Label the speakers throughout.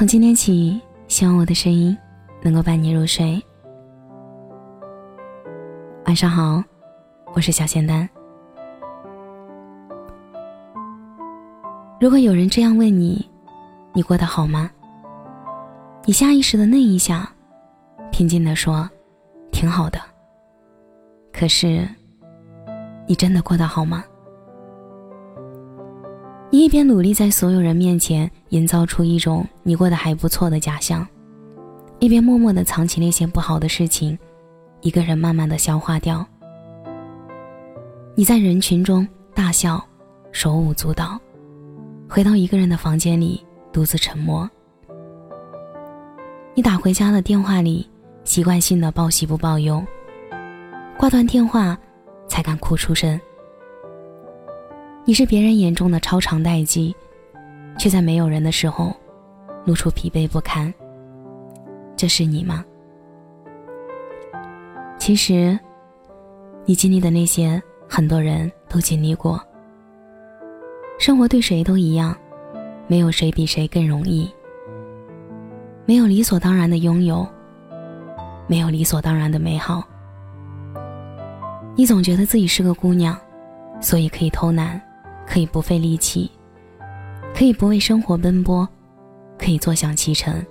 Speaker 1: 从今天起，希望我的声音能够伴你入睡。晚上好，我是小仙丹。如果有人这样问你，你过得好吗？你下意识的那一下，平静的说：“挺好的。”可是，你真的过得好吗？你一边努力在所有人面前营造出一种你过得还不错的假象，一边默默的藏起那些不好的事情，一个人慢慢的消化掉。你在人群中大笑，手舞足蹈，回到一个人的房间里独自沉默。你打回家的电话里习惯性的报喜不报忧，挂断电话才敢哭出声。你是别人眼中的超长待机，却在没有人的时候，露出疲惫不堪。这是你吗？其实，你经历的那些，很多人都经历过。生活对谁都一样，没有谁比谁更容易。没有理所当然的拥有，没有理所当然的美好。你总觉得自己是个姑娘，所以可以偷懒。可以不费力气，可以不为生活奔波，可以坐享其成。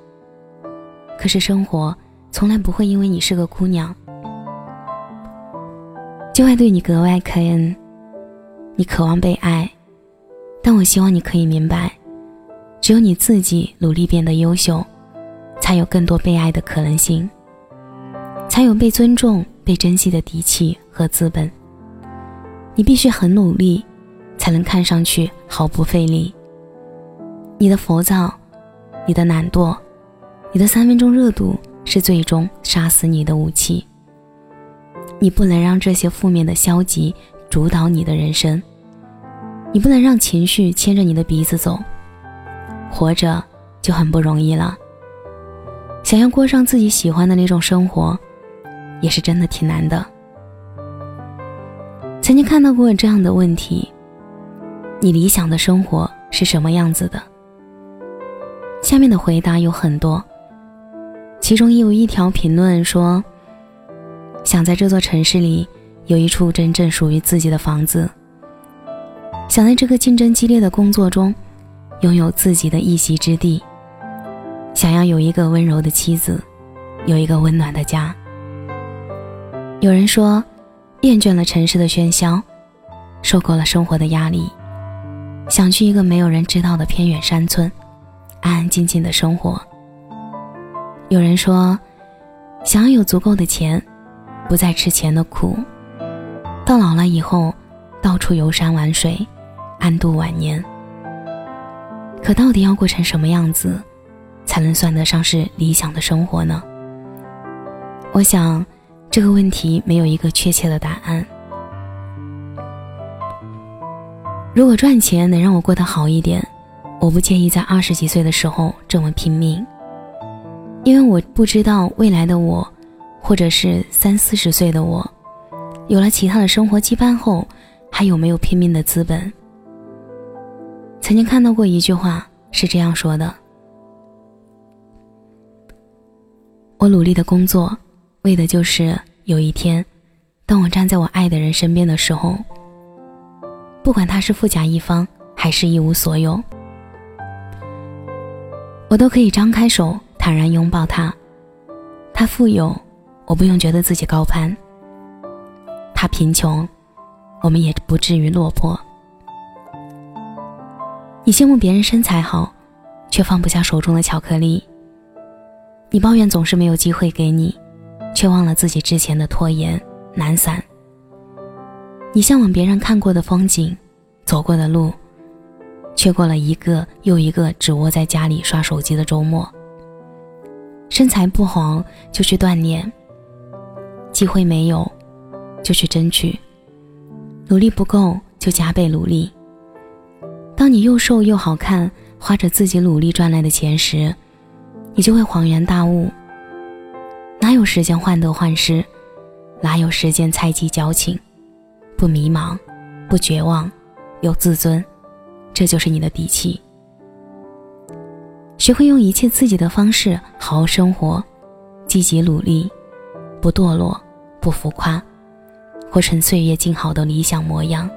Speaker 1: 可是生活从来不会因为你是个姑娘，就会对你格外开恩。你渴望被爱，但我希望你可以明白，只有你自己努力变得优秀，才有更多被爱的可能性，才有被尊重、被珍惜的底气和资本。你必须很努力。才能看上去毫不费力。你的浮躁，你的懒惰，你的三分钟热度是最终杀死你的武器。你不能让这些负面的消极主导你的人生，你不能让情绪牵着你的鼻子走。活着就很不容易了，想要过上自己喜欢的那种生活，也是真的挺难的。曾经看到过这样的问题。你理想的生活是什么样子的？下面的回答有很多，其中有一条评论说：“想在这座城市里有一处真正属于自己的房子，想在这个竞争激烈的工作中拥有自己的一席之地，想要有一个温柔的妻子，有一个温暖的家。”有人说，厌倦了城市的喧嚣，受够了生活的压力。想去一个没有人知道的偏远山村，安安静静的生活。有人说，想要有足够的钱，不再吃钱的苦，到老了以后，到处游山玩水，安度晚年。可到底要过成什么样子，才能算得上是理想的生活呢？我想，这个问题没有一个确切的答案。如果赚钱能让我过得好一点，我不介意在二十几岁的时候这么拼命，因为我不知道未来的我，或者是三四十岁的我，有了其他的生活羁绊后，还有没有拼命的资本。曾经看到过一句话是这样说的：“我努力的工作，为的就是有一天，当我站在我爱的人身边的时候。”不管他是富甲一方还是一无所有，我都可以张开手坦然拥抱他。他富有，我不用觉得自己高攀；他贫穷，我们也不至于落魄。你羡慕别人身材好，却放不下手中的巧克力；你抱怨总是没有机会给你，却忘了自己之前的拖延懒散。你向往别人看过的风景，走过的路，却过了一个又一个只窝在家里刷手机的周末。身材不好就去锻炼，机会没有就去争取，努力不够就加倍努力。当你又瘦又好看，花着自己努力赚来的钱时，你就会恍然大悟：哪有时间患得患失，哪有时间猜忌矫情？不迷茫，不绝望，有自尊，这就是你的底气。
Speaker 2: 学会用一切自己的方式好好生活，积极努力，不堕落，不浮夸，活成岁月静好的理想模样。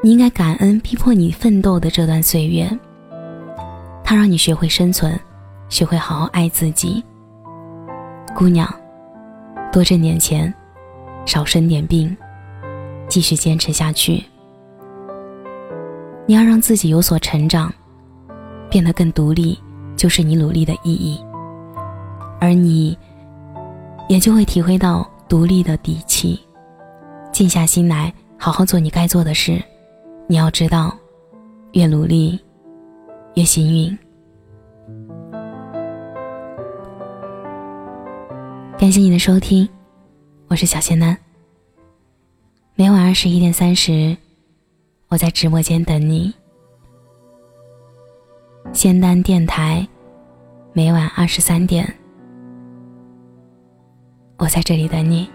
Speaker 2: 你应该感恩逼迫你奋斗的这段岁月，它让你学会生存，学会好好爱自己。姑娘，多挣点钱，少生点病，继续坚持下去。你要让自己有所成长，变得更独立，就是你努力的意义。而你，也就会体会到独立的底气。静下心来，好好做你该做的事。你要知道，越努力，越幸运。感谢你的收听，我是小仙男。每晚二十一点三十，我在直播间等你。仙丹电台，每晚二十三点，我在这里等你。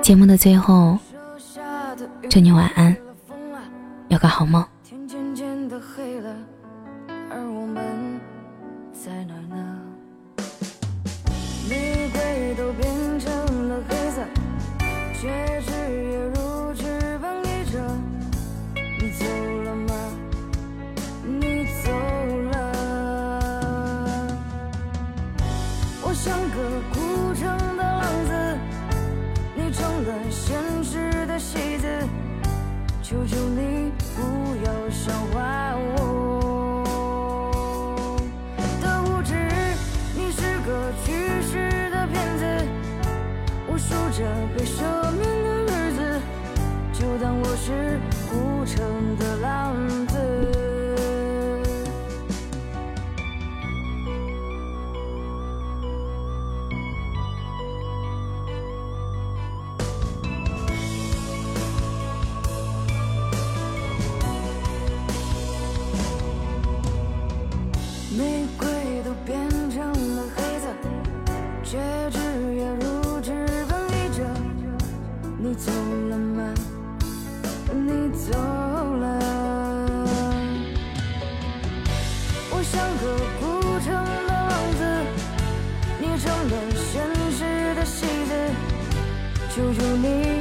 Speaker 2: 节目的最后。祝你晚安，有个好梦。个孤城的浪子，你成了现实的戏子求求你不要笑话我的无知，你是个去世的骗子。我数着被赦免的日子，就当我是孤城的浪求求你。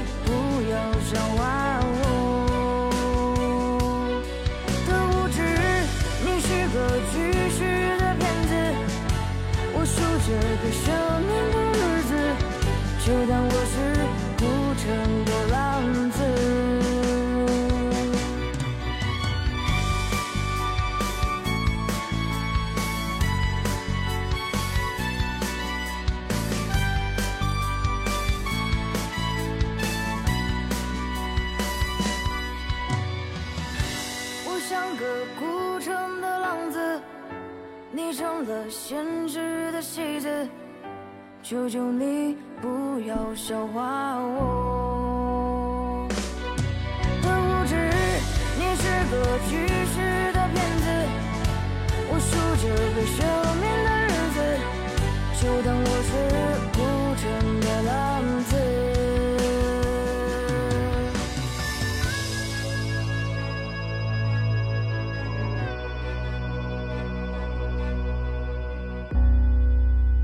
Speaker 2: 你成了现实的戏子，求求你不要笑话我的无知。你是个去世的骗子，我数着被赦免的日子，就当。